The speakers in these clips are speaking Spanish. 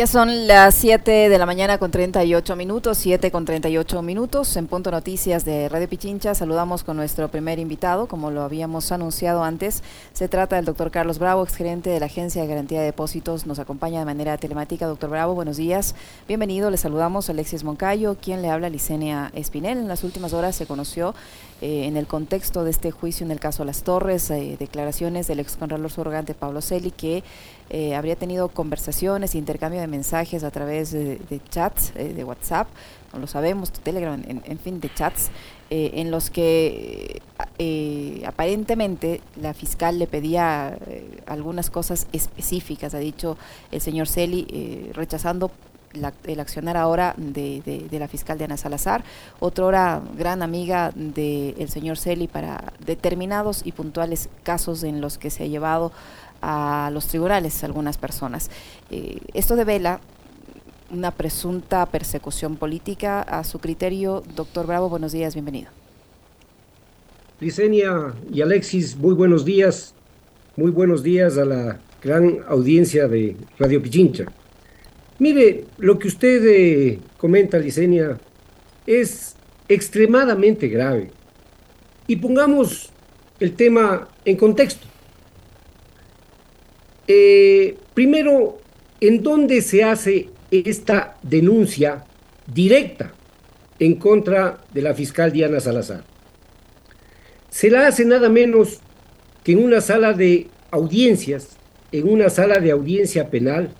Ya son las 7 de la mañana con 38 minutos, 7 con 38 minutos. En Punto Noticias de Radio Pichincha saludamos con nuestro primer invitado, como lo habíamos anunciado antes. Se trata del doctor Carlos Bravo, exgerente de la Agencia de Garantía de Depósitos. Nos acompaña de manera telemática. Doctor Bravo, buenos días. Bienvenido. Le saludamos a Alexis Moncayo, quien le habla Licenia Espinel. En las últimas horas se conoció eh, en el contexto de este juicio en el caso Las Torres, eh, declaraciones del ex contralor surrogante Pablo Celi, que eh, habría tenido conversaciones, intercambio de mensajes a través de, chats, eh, de WhatsApp, no lo sabemos, Telegram, en, fin, de chats, en los que aparentemente la fiscal le pedía algunas cosas específicas, ha dicho el señor Celi, rechazando el accionar ahora de, la fiscal Diana Salazar, otra hora gran amiga del señor Celi para determinados y puntuales casos en los que se ha llevado a los tribunales algunas personas. Eh, esto devela una presunta persecución política. A su criterio, doctor Bravo, buenos días, bienvenido. Licenia y Alexis, muy buenos días. Muy buenos días a la gran audiencia de Radio Pichincha. Mire, lo que usted eh, comenta, Licenia, es extremadamente grave. Y pongamos el tema en contexto. Eh, primero, ¿en dónde se hace esta denuncia directa en contra de la fiscal Diana Salazar? Se la hace nada menos que en una sala de audiencias, en una sala de audiencia penal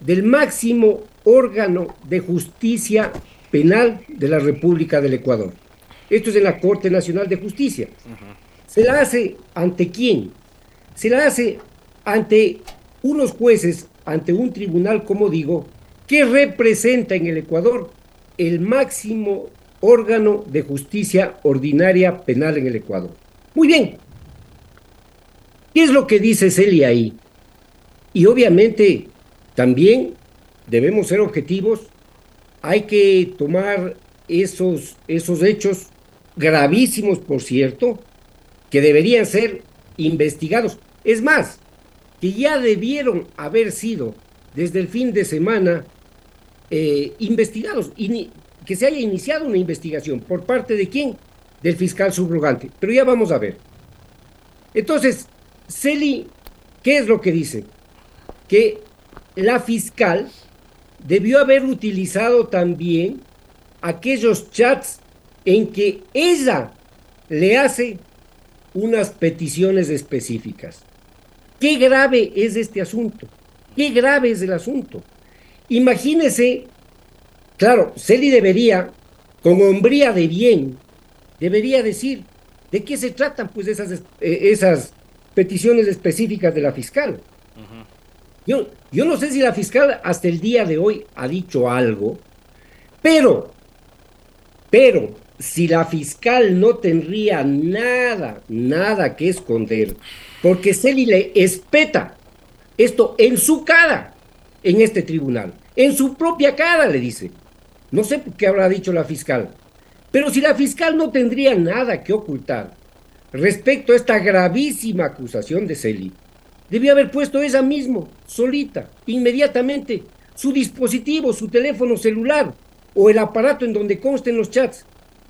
del máximo órgano de justicia penal de la República del Ecuador. Esto es en la Corte Nacional de Justicia. ¿Se la hace ante quién? Se la hace ante unos jueces, ante un tribunal, como digo, que representa en el Ecuador el máximo órgano de justicia ordinaria penal en el Ecuador. Muy bien. ¿Qué es lo que dice Celia ahí? Y obviamente también debemos ser objetivos, hay que tomar esos, esos hechos gravísimos, por cierto, que deberían ser investigados. Es más, que ya debieron haber sido desde el fin de semana eh, investigados y que se haya iniciado una investigación por parte de quién? Del fiscal subrogante. Pero ya vamos a ver. Entonces, Celi, ¿qué es lo que dice? Que la fiscal debió haber utilizado también aquellos chats en que ella le hace unas peticiones específicas. Qué grave es este asunto, qué grave es el asunto. Imagínese, claro, Celi debería, con hombría de bien, debería decir de qué se tratan pues esas, eh, esas peticiones específicas de la fiscal. Yo, yo no sé si la fiscal hasta el día de hoy ha dicho algo, pero, pero si la fiscal no tendría nada, nada que esconder, porque Celi le espeta esto en su cara en este tribunal, en su propia cara le dice. No sé qué habrá dicho la fiscal, pero si la fiscal no tendría nada que ocultar respecto a esta gravísima acusación de Celi, debió haber puesto ella mismo, solita, inmediatamente, su dispositivo, su teléfono celular o el aparato en donde consten los chats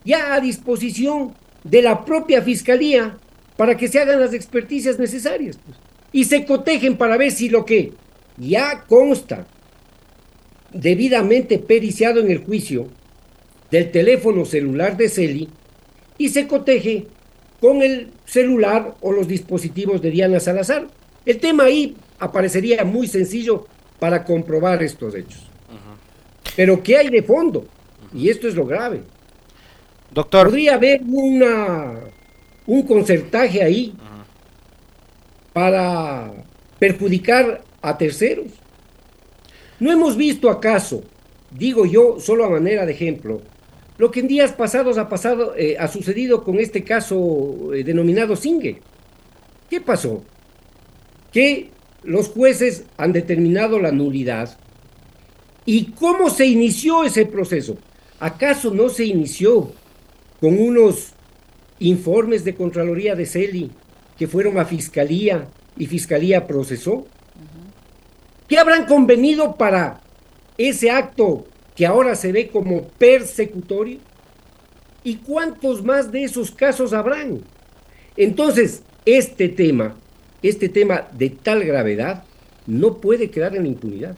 ya a disposición de la propia fiscalía para que se hagan las experticias necesarias pues. y se cotejen para ver si lo que ya consta debidamente periciado en el juicio del teléfono celular de Celi y se coteje con el celular o los dispositivos de Diana Salazar. El tema ahí aparecería muy sencillo para comprobar estos hechos. Pero ¿qué hay de fondo? Y esto es lo grave. Doctor. Podría haber una, un concertaje ahí para perjudicar a terceros. ¿No hemos visto acaso, digo yo solo a manera de ejemplo, lo que en días pasados ha pasado, eh, ha sucedido con este caso eh, denominado Singue? ¿Qué pasó? Que los jueces han determinado la nulidad. ¿Y cómo se inició ese proceso? ¿Acaso no se inició con unos informes de Contraloría de Celi que fueron a Fiscalía y Fiscalía procesó? ¿Qué habrán convenido para ese acto que ahora se ve como persecutorio? ¿Y cuántos más de esos casos habrán? Entonces, este tema, este tema de tal gravedad, no puede quedar en impunidad.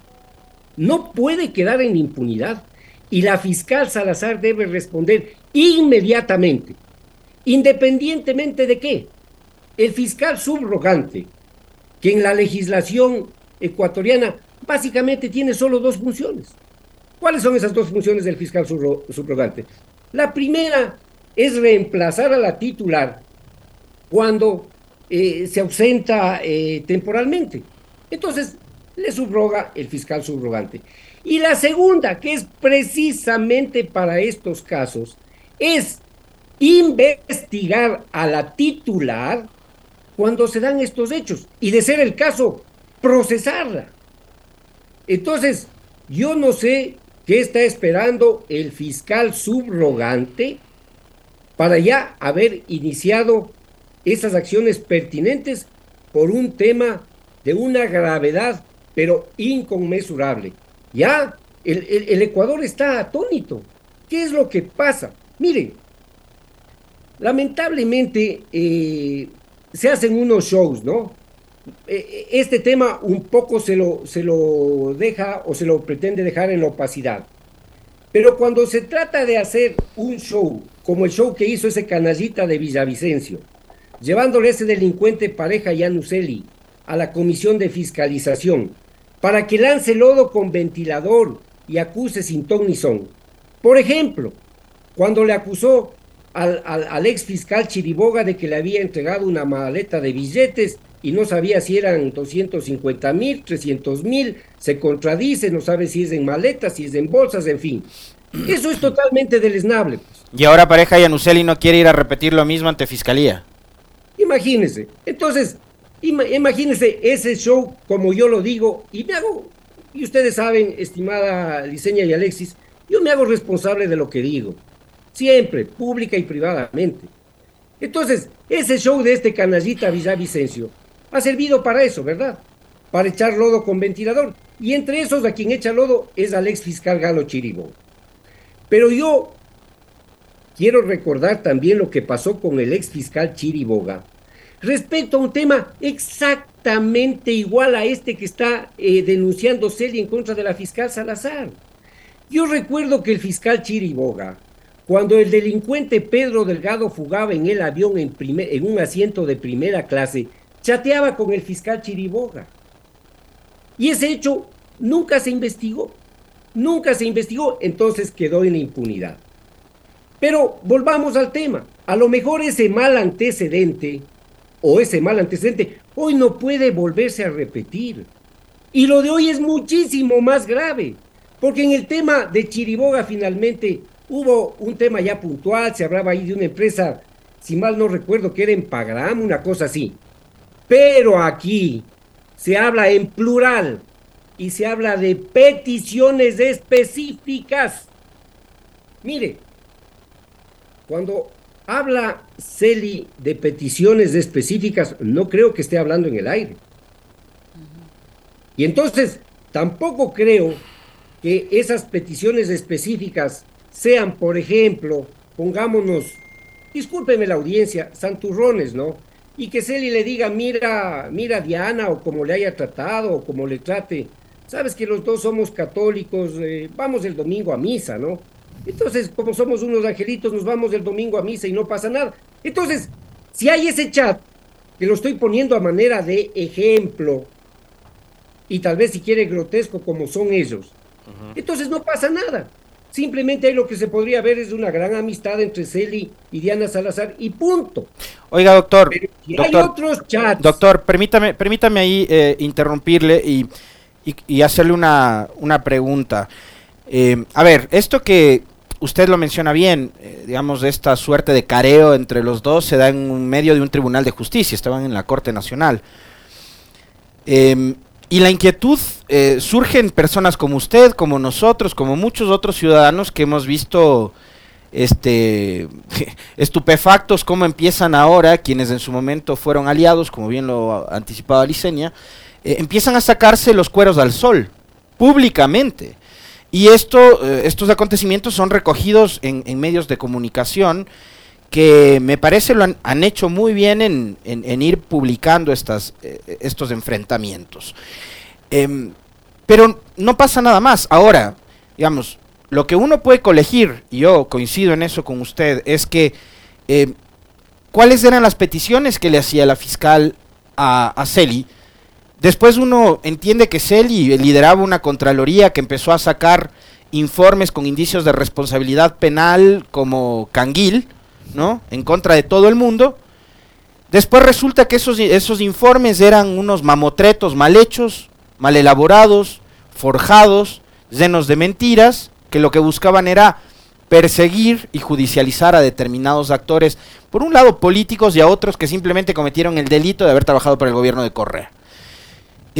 No puede quedar en impunidad. Y la fiscal Salazar debe responder inmediatamente, independientemente de qué. El fiscal subrogante, que en la legislación ecuatoriana básicamente tiene solo dos funciones. ¿Cuáles son esas dos funciones del fiscal subrogante? La primera es reemplazar a la titular cuando eh, se ausenta eh, temporalmente. Entonces, le subroga el fiscal subrogante. Y la segunda, que es precisamente para estos casos, es investigar a la titular cuando se dan estos hechos y de ser el caso, procesarla. Entonces, yo no sé qué está esperando el fiscal subrogante para ya haber iniciado esas acciones pertinentes por un tema de una gravedad, pero inconmensurable. Ya el, Ecuador está atónito. ¿Qué es lo que pasa? Miren, lamentablemente eh, se hacen unos shows, ¿no? Eh, este tema un poco se lo, se lo deja o se lo pretende dejar en la opacidad. Pero cuando se trata de hacer un show, como el show que hizo ese canallita de Villavicencio, llevándole a ese delincuente pareja Yanuseli a la comisión de fiscalización para que lance lodo con ventilador y acuse sin ton ni son. Por ejemplo, cuando le acusó al, ex fiscal Chiriboga de que le había entregado una maleta de billetes y no sabía si eran 250 mil, 300 mil, se contradice, no sabe si es en maletas, si es en bolsas, en fin. Eso es totalmente deleznable. Pues. Y ahora pareja Yanuseli no quiere ir a repetir lo mismo ante fiscalía. Imagínense. Entonces, imagínense ese show como yo lo digo y me hago, y ustedes saben, estimada Liceña y Alexis, yo me hago responsable de lo que digo. Siempre, pública y privadamente. Entonces, ese show de este canallita Villavicencio ha servido para eso, ¿verdad? Para echar lodo con ventilador. Y entre esos a quien echa lodo es al ex fiscal Galo Chiribo. Pero yo quiero recordar también lo que pasó con el ex fiscal Chiriboga respecto a un tema exactamente igual a este que está eh, denunciando Celia en contra de la fiscal Salazar. Yo recuerdo que el fiscal Chiriboga, cuando el delincuente Pedro Delgado fugaba en el avión en, en un asiento de primera clase, chateaba con el fiscal Chiriboga. Y ese hecho nunca se investigó. Nunca se investigó, entonces quedó en la impunidad. Pero volvamos al tema. A lo mejor ese mal antecedente o ese mal antecedente hoy no puede volverse a repetir. Y lo de hoy es muchísimo más grave, porque en el tema de Chiriboga finalmente hubo un tema ya puntual, se hablaba ahí de una empresa, si mal no recuerdo, que era en Pagram, una cosa así. Pero aquí se habla en plural y se habla de peticiones específicas. Mire, cuando habla Celi de peticiones específicas, no creo que esté hablando en el aire. Y entonces, tampoco creo que esas peticiones específicas sean, por ejemplo, pongámonos, discúlpeme la audiencia, santurrones, ¿no? Y que Celi le diga, mira, mira Diana, o como le haya tratado, o como le trate. Sabes que los dos somos católicos, eh, vamos el domingo a misa, ¿no? Entonces, como somos unos angelitos, nos vamos el domingo a misa y no pasa nada. Entonces, si hay ese chat, que lo estoy poniendo a manera de ejemplo, y tal vez si quiere grotesco como son ellos, entonces no pasa nada. Simplemente ahí lo que se podría ver es una gran amistad entre Celi y Diana Salazar y punto. Oiga, doctor. hay otros chats. Doctor, permítame, permítame ahí eh, interrumpirle y, y, hacerle una, una pregunta. Eh, a ver, esto que usted lo menciona bien, eh, digamos, esta suerte de careo entre los dos se da en medio de un tribunal de justicia, estaban en la Corte Nacional. Em, y la inquietud eh, surge en personas como usted, como nosotros, como muchos otros ciudadanos que hemos visto este estupefactos cómo empiezan ahora quienes en su momento fueron aliados, como bien lo anticipaba Licenia, empiezan a sacarse los cueros al sol públicamente Y esto, eh, estos acontecimientos son recogidos en, medios de comunicación que me parece lo han, hecho muy bien en, ir publicando estas, eh, estos enfrentamientos. Em, pero no pasa nada más. Ahora, digamos, lo que uno puede colegir, y yo coincido en eso con usted, es que eh, cuáles eran las peticiones que le hacía la fiscal a, a Celi. Después uno entiende que Celi lideraba una contraloría que empezó a sacar informes con indicios de responsabilidad penal como Canguil, ¿no? En contra de todo el mundo. Después resulta que esos, esos informes eran unos mamotretos mal hechos, mal elaborados, forjados, llenos de mentiras, que lo que buscaban era perseguir y judicializar a determinados actores, por un lado políticos y a otros que simplemente cometieron el delito de haber trabajado por el gobierno de Correa.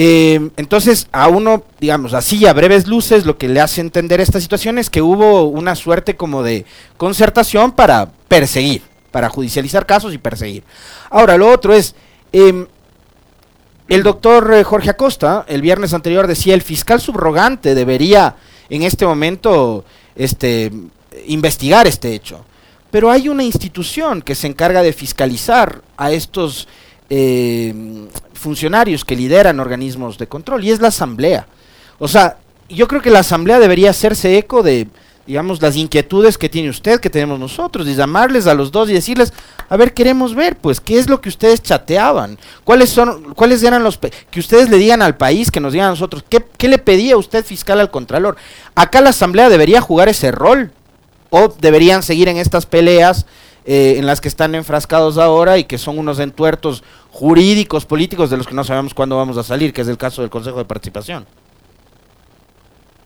Eh, entonces, a uno, digamos, así a breves luces, lo que le hace entender esta situación es que hubo una suerte como de concertación para perseguir, para judicializar casos y perseguir. Ahora, lo otro es, em, el doctor eh, Jorge Acosta, el viernes anterior, decía, el fiscal subrogante debería en este momento este, investigar este hecho. Pero hay una institución que se encarga de fiscalizar a estos eh, funcionarios que lideran organismos de control y es la Asamblea. O sea, yo creo que la Asamblea debería hacerse eco de, digamos, las inquietudes que tiene usted, que tenemos nosotros, y llamarles a los dos y decirles, a ver, queremos ver, pues, qué es lo que ustedes chateaban, cuáles son, cuáles eran los, que ustedes le digan al país, que nos digan a nosotros, ¿qué, qué le pedía usted fiscal al Contralor? Acá la Asamblea debería jugar ese rol, o deberían seguir en estas peleas eh, en las que están enfrascados ahora y que son unos entuertos jurídicos, políticos, de los que no sabemos cuándo vamos a salir, que es el caso del Consejo de Participación.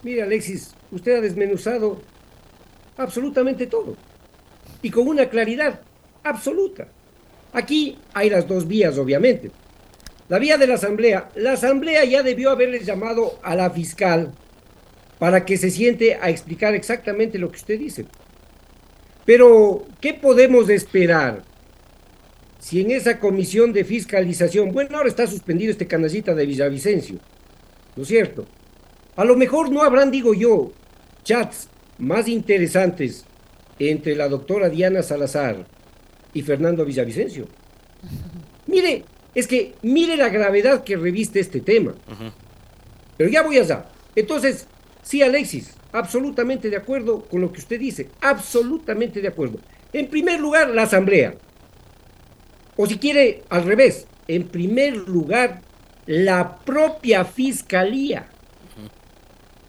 Mire, Alexis, usted ha desmenuzado absolutamente todo. Y con una claridad absoluta. Aquí hay las dos vías, obviamente. La vía de la Asamblea. La Asamblea ya debió haberles llamado a la fiscal para que se siente a explicar exactamente lo que usted dice. Pero, ¿qué podemos esperar? Si en esa comisión de fiscalización, bueno, ahora está suspendido este canallita de Villavicencio, ¿no es cierto? A lo mejor no habrán, digo yo, chats más interesantes entre la doctora Diana Salazar y Fernando Villavicencio. Mire, es que mire la gravedad que reviste este tema. Pero ya voy allá. Entonces, sí, Alexis, absolutamente de acuerdo con lo que usted dice. Absolutamente de acuerdo. En primer lugar, la Asamblea. O si quiere, al revés. En primer lugar, la propia Fiscalía.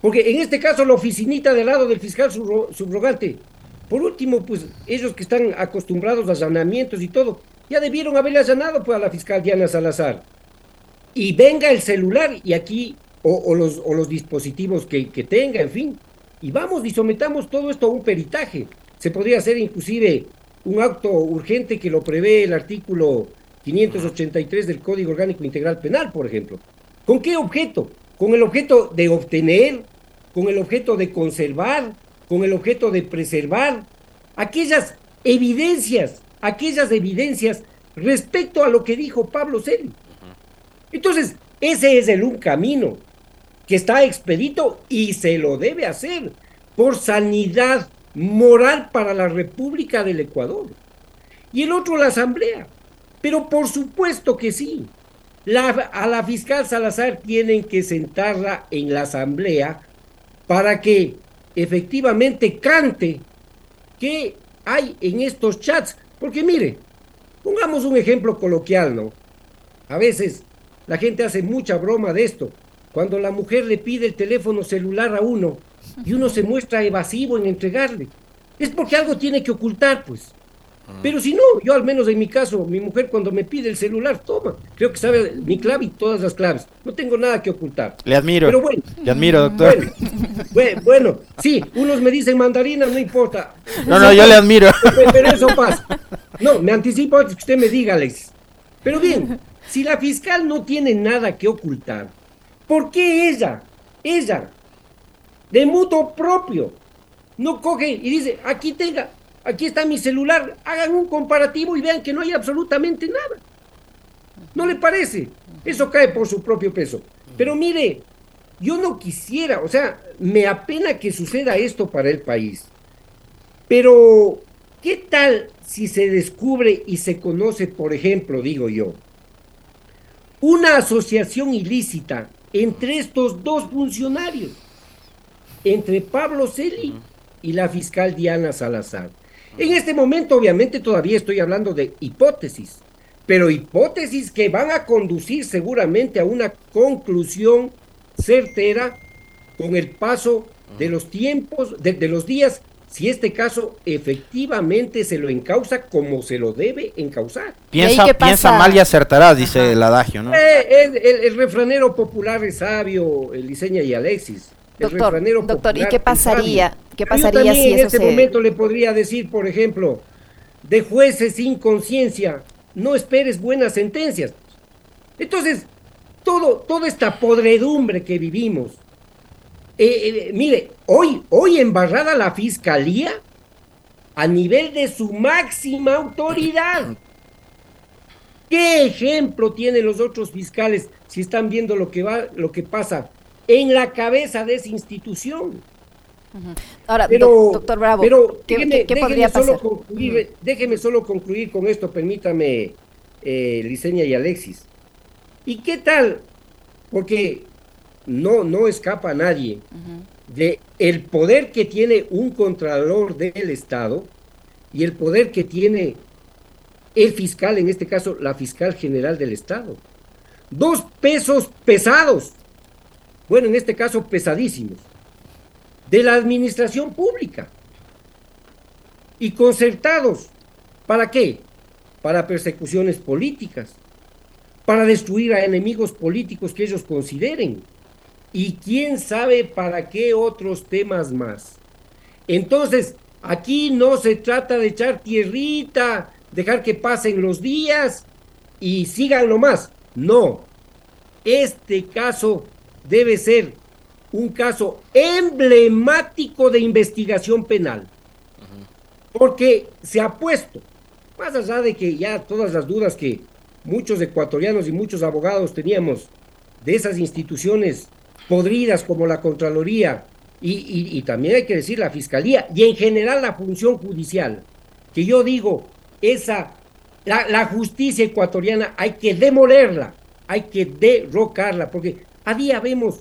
Porque en este caso la oficinita del lado del fiscal subrogante. Por último, pues ellos que están acostumbrados a allanamientos y todo, ya debieron haberle allanado pues, a la fiscal Diana Salazar. Y venga el celular y aquí, o, los, dispositivos que tenga, en fin. Y vamos y sometamos todo esto a un peritaje. Se podría hacer inclusive un acto urgente que lo prevé el artículo 583 del Código Orgánico Integral Penal, por ejemplo. ¿Con qué objeto? Con el objeto de obtener con el objeto de conservar, con el objeto de preservar aquellas evidencias, aquellas evidencias respecto a lo que dijo Pablo Celi. Entonces, ese es el un camino que está expedito y se lo debe hacer por sanidad moral para la República del Ecuador. Y el otro, la Asamblea. Pero por supuesto que sí. a la fiscal Salazar tienen que sentarla en la Asamblea para que efectivamente cante qué hay en estos chats. Porque mire, pongamos un ejemplo coloquial, ¿no? A veces la gente hace mucha broma de esto. Cuando la mujer le pide el teléfono celular a uno y uno se muestra evasivo en entregarle, es porque algo tiene que ocultar, pues. Pero si no, yo al menos en mi caso, mi mujer cuando me pide el celular, toma, creo que sabe mi clave y todas las claves. No tengo nada que ocultar. Le admiro. Pero bueno. Le admiro, doctor. Bueno, bueno, sí, unos me dicen mandarina, no importa. No, no, yo le admiro. Pero, eso pasa. No, me anticipo que usted me diga, Alex. Pero bien, si la fiscal no tiene nada que ocultar, ¿por qué ella, ella, de mutuo propio, no coge y dice, aquí tenga, aquí está mi celular, hagan un comparativo y vean que no hay absolutamente nada. ¿No le parece? Eso cae por su propio peso. Pero mire, yo no quisiera, o sea, me apena que suceda esto para el país. Pero, ¿qué tal si se descubre y se conoce, por ejemplo, digo yo, una asociación ilícita entre estos dos funcionarios, entre Pablo Celi y la fiscal Diana Salazar? En este momento, obviamente, todavía estoy hablando de hipótesis, pero hipótesis que van a conducir seguramente a una conclusión certera con el paso de los tiempos, de, los días, si este caso efectivamente se lo encausa como se lo debe encauzar. Piensa, piensa mal y acertarás, dice el adagio, ¿no? Eh, el, refranero popular es sabio, el diseña y Alexis. doctor, doctor ¿y qué pasaría, ¿qué pasaría si en este momento le podría decir, por ejemplo, de jueces sin conciencia, no esperes buenas sentencias. Entonces, todo, toda esta podredumbre que vivimos. Eh, eh, mire, hoy, hoy embarrada la fiscalía a nivel de su máxima autoridad. ¿Qué ejemplo tienen los otros fiscales si están viendo lo que va, lo que pasa en la cabeza de esa institución? Ahora, doctor Bravo, pero ¿qué, podría pasar? Solo concluir, Déjeme solo concluir con esto, permítame, eh, Liceña y Alexis. ¿Y qué tal? Porque no, no escapa a nadie de el poder que tiene un contralor del Estado y el poder que tiene el fiscal, en este caso la fiscal general del Estado. Dos pesos pesados, bueno, en este caso pesadísimos, de la administración pública y concertados. ¿Para qué? Para persecuciones políticas, para destruir a enemigos políticos que ellos consideren. Y quién sabe para qué otros temas más. Entonces, aquí no se trata de echar tierrita, dejar que pasen los días y sigan lo más. No. Este caso debe ser un caso emblemático de investigación penal. Porque se ha puesto, más allá de que ya todas las dudas que muchos ecuatorianos y muchos abogados teníamos de esas instituciones podridas como la Contraloría y, también hay que decir la Fiscalía y en general la función judicial, que yo digo, esa, la, la justicia ecuatoriana hay que demolerla, hay que derrocarla, porque a día vemos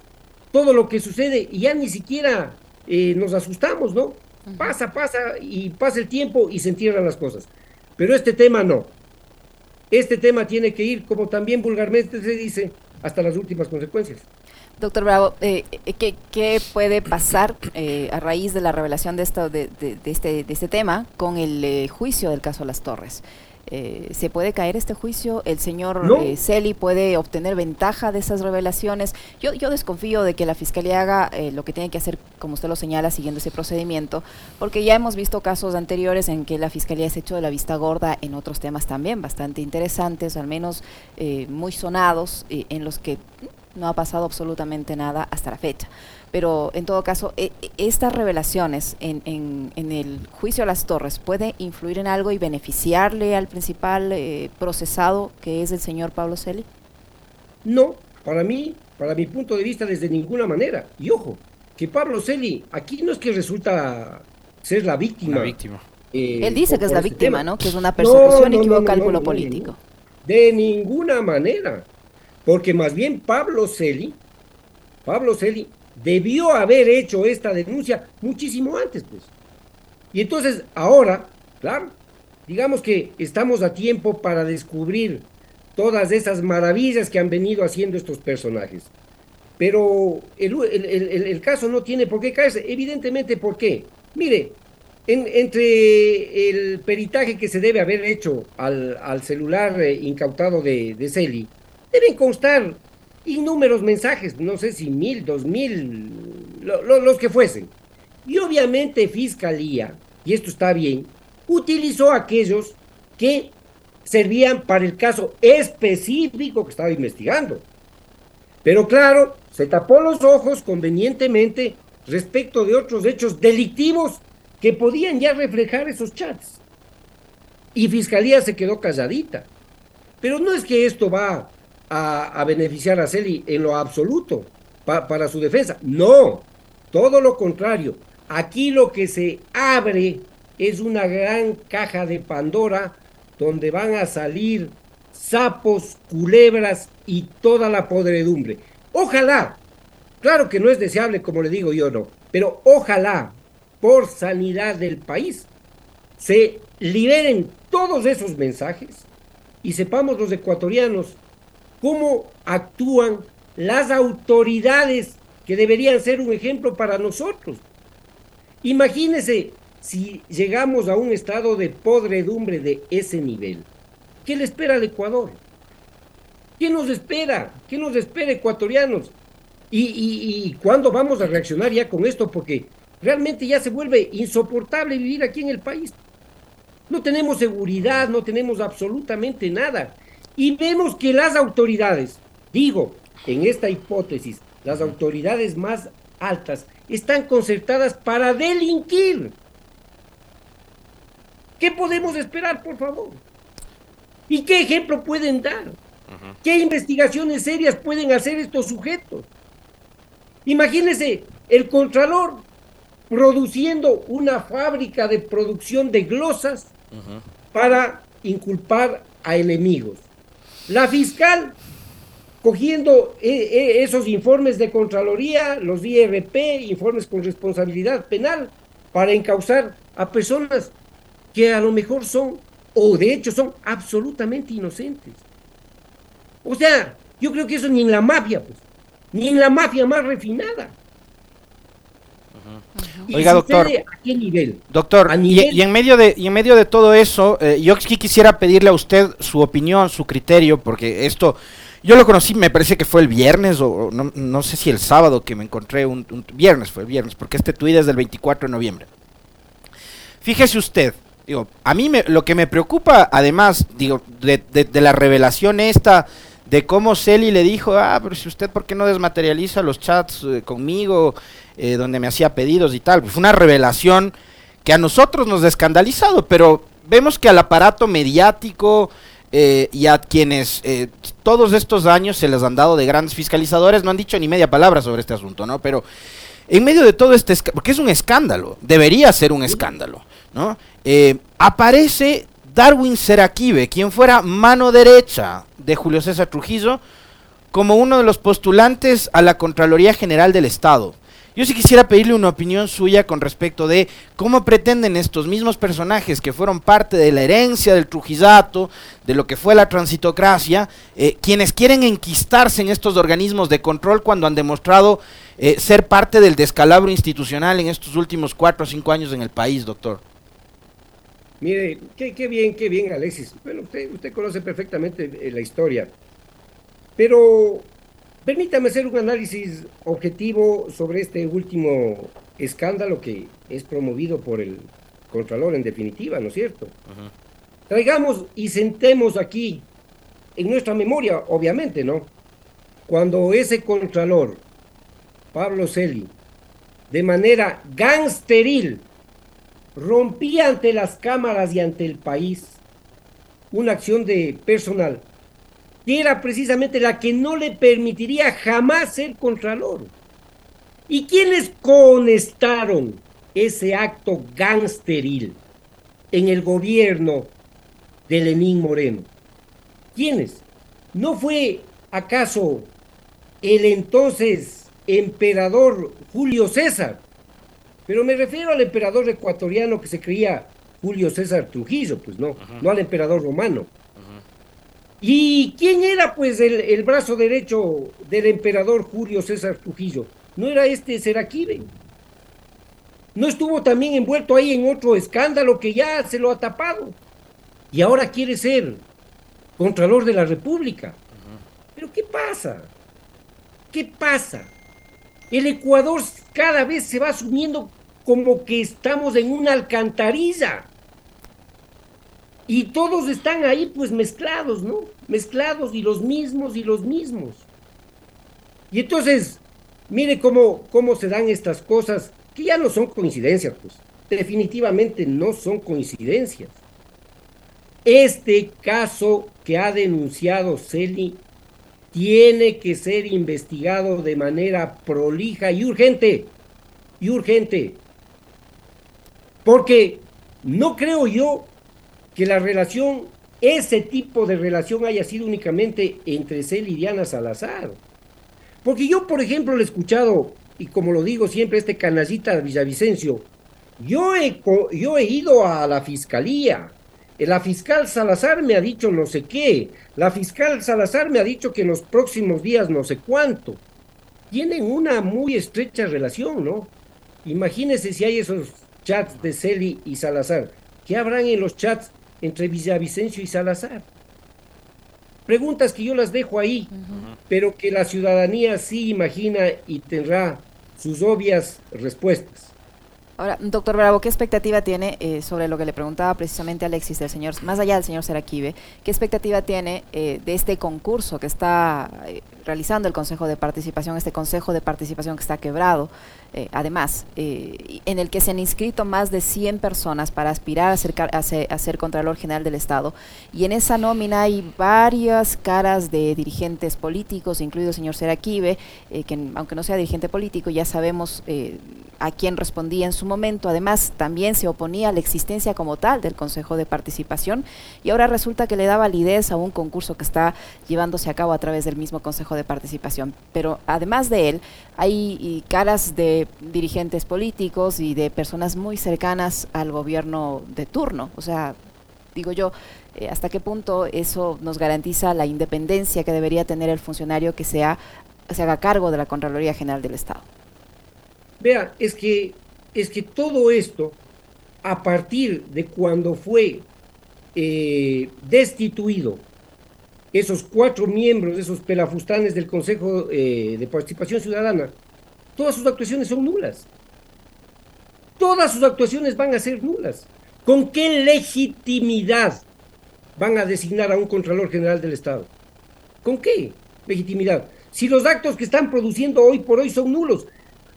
todo lo que sucede y ya ni siquiera eh, nos asustamos, ¿no? Pasa, pasa y pasa el tiempo y se entierran las cosas. Pero este tema no. Este tema tiene que ir, como también vulgarmente se dice, hasta las últimas consecuencias. Doctor Bravo, eh, eh, ¿qué, puede pasar eh, a raíz de la revelación de, esto, de, este, de este tema con el juicio del caso Las Torres? Eh, ¿Se puede caer este juicio? ¿El señor eh, Celi puede obtener ventaja de esas revelaciones? Yo, yo desconfío de que la Fiscalía haga eh, lo que tiene que hacer, como usted lo señala, siguiendo ese procedimiento, porque ya hemos visto casos anteriores en que la Fiscalía se ha hecho de la vista gorda en otros temas también bastante interesantes, al menos muy sonados, en los que no ha pasado absolutamente nada hasta la fecha. Pero en todo caso, e, e, estas revelaciones en, en, el juicio a las torres puede influir en algo y beneficiarle al principal eh, procesado que es el señor Pablo Celi? No, para mí, para mi punto de vista, desde ninguna manera. Y ojo, que Pablo Celi aquí no es que resulta ser la víctima. La víctima. Eh, Él dice que es la este víctima, ¿no? Que es una persecución y que hubo cálculo político. De ninguna manera. Porque más bien Pablo Celi, Pablo Celi debió haber hecho esta denuncia muchísimo antes, pues. Y entonces ahora, claro, digamos que estamos a tiempo para descubrir todas esas maravillas que han venido haciendo estos personajes. Pero el, caso no tiene por qué caerse. Evidentemente, ¿por qué? Mire, entre el peritaje que se debe haber hecho al, celular eh, incautado de, de Celi, deben constar innúmeros mensajes, no sé si mil, dos mil, los que fuesen. Y obviamente Fiscalía, y esto está bien, utilizó aquellos que servían para el caso específico que estaba investigando. Pero claro, se tapó los ojos convenientemente respecto de otros hechos delictivos que podían ya reflejar esos chats. Y Fiscalía se quedó calladita. Pero no es que esto va a, beneficiar a Celi en lo absoluto. para su defensa. No, todo lo contrario. Aquí lo que se abre es una gran caja de Pandora donde van a salir sapos, culebras y toda la podredumbre. Ojalá, claro que no es deseable como le digo yo, no, pero ojalá por sanidad del país se liberen todos esos mensajes y sepamos los ecuatorianos cómo actúan las autoridades que deberían ser un ejemplo para nosotros. Imagínese si llegamos a un estado de podredumbre de ese nivel. ¿Qué le espera al Ecuador? ¿Qué nos espera? ¿Qué nos espera, ecuatorianos? ¿Y, y cuándo vamos a reaccionar ya con esto? Porque realmente ya se vuelve insoportable vivir aquí en el país. No tenemos seguridad, no tenemos absolutamente nada. Y vemos que las autoridades, digo, en esta hipótesis, las autoridades más altas están concertadas para delinquir. ¿Qué podemos esperar, por favor? ¿Y qué ejemplo pueden dar? ¿Qué investigaciones serias pueden hacer estos sujetos? Imagínense el Contralor produciendo una fábrica de producción de glosas para inculpar a enemigos. La fiscal cogiendo eh, eh, esos informes de Contraloría, los IRP, informes con responsabilidad penal, para encauzar a personas que a lo mejor son, o de hecho son absolutamente inocentes. O sea, yo creo que eso ni en la mafia, pues, ni en la mafia más refinada. Oiga, doctor. ¿A qué nivel? Doctor, y, en medio de, y en medio de todo eso, eh, yo quisiera pedirle a usted su opinión, su criterio, porque esto yo lo conocí, me parece que fue el viernes, o no, sé si el sábado que me encontré, un, viernes fue el viernes, porque este tuit es del 24 de noviembre. Fíjese usted, digo, a mí me, lo que me preocupa, además, digo, de, la revelación esta, de cómo Celi le dijo, ah, pero si usted, ¿por qué no desmaterializa los chats eh, conmigo, eh, donde me hacía pedidos y tal? Fue una revelación que a nosotros nos ha escandalizado, pero vemos que al aparato mediático, eh, y a quienes eh, todos estos años se les han dado de grandes fiscalizadores no han dicho ni media palabra sobre este asunto, ¿no? Pero en medio de todo este porque es un escándalo, debería ser un escándalo, ¿no? Eh, aparece Darwin Seraquive, quien fuera mano derecha de Julio César Trujillo, como uno de los postulantes a la Contraloría General del Estado. Yo sí quisiera pedirle una opinión suya con respecto de cómo pretenden estos mismos personajes que fueron parte de la herencia del trujillato, de lo que fue la transitocracia, eh, quienes quieren enquistarse en estos organismos de control cuando han demostrado eh, ser parte del descalabro institucional en estos últimos cuatro o cinco años en el país, doctor. Mire, qué, bien, qué bien, Alexis. Bueno, usted, usted conoce perfectamente eh, la historia. Pero Permítame hacer un análisis objetivo sobre este último escándalo que es promovido por el Contralor en definitiva, ¿no es cierto? Traigamos y sentemos aquí en nuestra memoria, obviamente, ¿no? Cuando ese Contralor, Pablo Celi, de manera gangsteril, rompía ante las cámaras y ante el país una acción de personal que era precisamente la que no le permitiría jamás ser contralor. ¿Y quiénes conestaron ese acto gangsteril en el gobierno de Lenín Moreno? ¿Quiénes? ¿No fue acaso el entonces emperador Julio César? Pero me refiero al emperador ecuatoriano que se creía Julio César Trujillo, pues no, no al emperador romano. ¿Y quién era pues el, brazo derecho del emperador Julio César Trujillo? ¿No era este Seraquive? ¿No estuvo también envuelto ahí en otro escándalo que ya se lo ha tapado? Y ahora quiere ser Contralor de la República. ¿Pero qué pasa? ¿Qué pasa? El Ecuador cada vez se va asumiendo como que estamos en una alcantarilla. Y todos están ahí pues mezclados, ¿no? Mezclados y los mismos y los mismos. Y entonces, mire cómo, cómo se dan estas cosas, que ya no son coincidencias, pues. Definitivamente no son coincidencias. Este caso que ha denunciado Celi tiene que ser investigado de manera prolija y urgente, y urgente. Porque no creo yo que la relación, ese tipo de relación haya sido únicamente entre Cel y Diana Salazar. Porque yo, por ejemplo, le he escuchado, y como lo digo siempre, este canallita Villavicencio, yo he, yo he ido a la fiscalía, la fiscal Salazar me ha dicho no sé qué, la fiscal Salazar me ha dicho que en los próximos días no sé cuánto. Tienen una muy estrecha relación, ¿no? Imagínense si hay esos chats de Celi y Salazar. ¿Qué habrán en los chats entre Villavicencio y Salazar? Preguntas que yo las dejo ahí, pero que la ciudadanía sí imagina y tendrá sus obvias respuestas. Ahora, doctor Bravo, ¿qué expectativa tiene eh, sobre lo que le preguntaba precisamente Alexis del señor, más allá del señor Seraquive, qué expectativa tiene eh, de este concurso que está eh, realizando el Consejo de Participación, este Consejo de Participación que está quebrado, además, en el que se han inscrito más de 100 personas para aspirar a ser, a, ser, Contralor General del Estado, y en esa nómina hay varias caras de dirigentes políticos, incluido el señor Seraquive, que aunque no sea dirigente político, ya sabemos a quién respondía en su momento. Además, también se oponía a la existencia como tal del Consejo de Participación y ahora resulta que le da validez a un concurso que está llevándose a cabo a través del mismo Consejo de Participación. Pero además de él, hay caras de dirigentes políticos y de personas muy cercanas al gobierno de turno. O sea, digo yo, eh, hasta qué punto eso nos garantiza la independencia que debería tener el funcionario que sea, se haga cargo de la Contraloría General del Estado. Vea, es que, es que todo esto, a partir de cuando fue eh, destituido esos cuatro miembros, esos pelafustanes del Consejo eh, de Participación Ciudadana, todas sus actuaciones son nulas. Todas sus actuaciones van a ser nulas. ¿Con qué legitimidad van a designar a un Contralor General del Estado? ¿Con qué legitimidad? Si los actos que están produciendo hoy por hoy son nulos,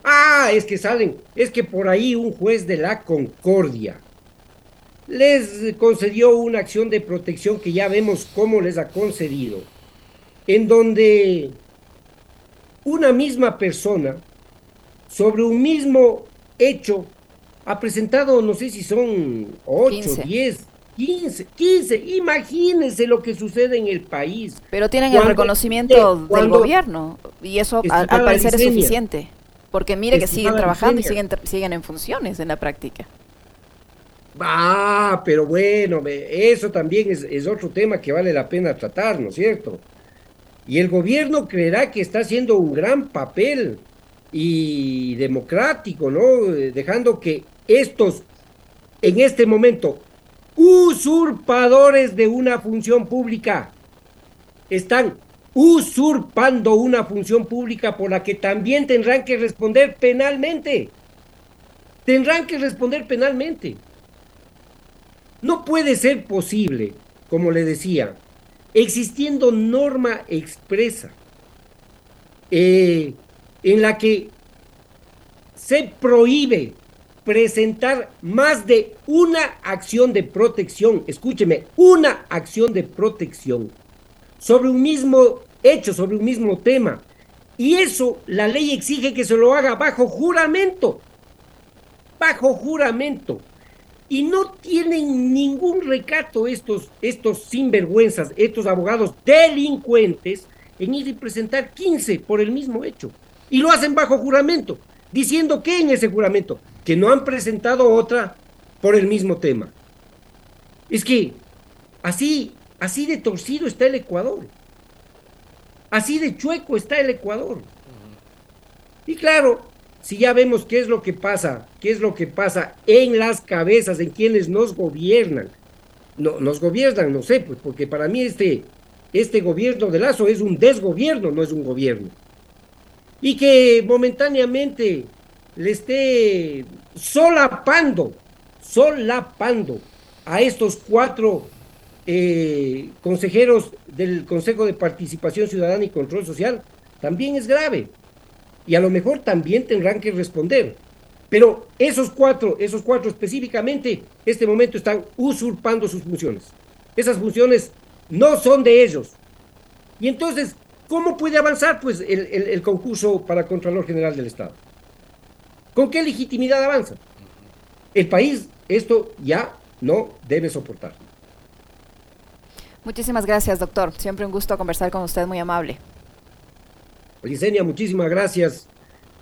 Ah, es que salen, es que por ahí un juez de la Concordia les concedió una acción de protección que ya vemos cómo les ha concedido, en donde una misma persona sobre un mismo hecho ha presentado, no sé si son 8, 10, 15, 15, imagínense lo que sucede en el país. Pero tienen el reconocimiento del gobierno y eso al parecer es suficiente. Porque mire que siguen trabajando y siguen, siguen en funciones en la práctica. Ah, pero bueno, eso también es, otro tema que vale la pena tratar, ¿no es cierto? Y el gobierno creerá que está haciendo un gran papel y democrático, ¿no? Dejando que estos, en este momento, usurpadores de una función pública, están usurpando una función pública por la que también tendrán que responder penalmente. Tendrán que responder penalmente. No puede ser posible, como le decía, existiendo norma expresa eh, en la que se prohíbe presentar más de una acción de protección, escúcheme, una acción de protección sobre un mismo hecho, sobre un mismo tema. Y eso la ley exige que se lo haga bajo juramento. Bajo juramento. Y no tienen ningún recato estos, estos sinvergüenzas, estos abogados delincuentes, en ir y presentar 15 por el mismo hecho. Y lo hacen bajo juramento, diciendo que en ese juramento, que no han presentado otra por el mismo tema. Es que así Así de torcido está el Ecuador. Así de chueco está el Ecuador. Y claro, si ya vemos qué es lo que pasa, qué es lo que pasa en las cabezas, en quienes nos gobiernan. No, nos gobiernan, no sé, pues porque para mí este, este gobierno de Lazo es un desgobierno, no es un gobierno. Y que momentáneamente le esté solapando, solapando a estos cuatro eh, consejeros del Consejo de Participación Ciudadana y Control Social, también es grave. Y a lo mejor también tendrán que responder. Pero esos cuatro, esos cuatro específicamente, este momento están usurpando sus funciones. Esas funciones no son de ellos. Y entonces, ¿Cómo puede avanzar pues el, el concurso para Contralor General del Estado? ¿Con qué legitimidad avanza? El país esto ya no debe soportar. Muchísimas gracias, doctor. Siempre un gusto conversar con usted, muy amable. Licenia, muchísimas gracias.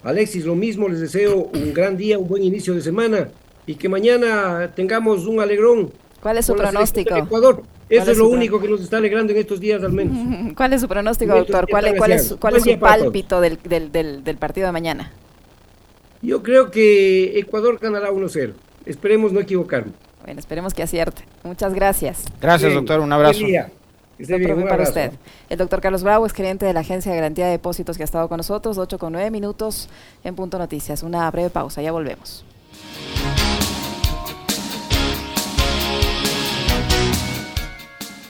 Alexis, lo mismo, les deseo un gran día, un buen inicio de semana y que mañana tengamos un alegrón. ¿Cuál es su pronóstico? Ecuador. Eso es, lo único que nos está alegrando en estos días al menos. ¿Cuál es su pronóstico, doctor? ¿Cuál, es, cuál es, cuál es su pálpito del, del, del, partido de mañana? Yo creo que Ecuador ganará 1-0. Esperemos no equivocarme. Bueno, esperemos que acierte. Muchas gracias. Gracias, doctor. Un abrazo. para usted. El doctor Carlos Bravo es gerente de la Agencia de Garantía de Depósitos que ha estado con nosotros, 8 con 9 minutos en Punto Noticias. Una breve pausa, ya volvemos.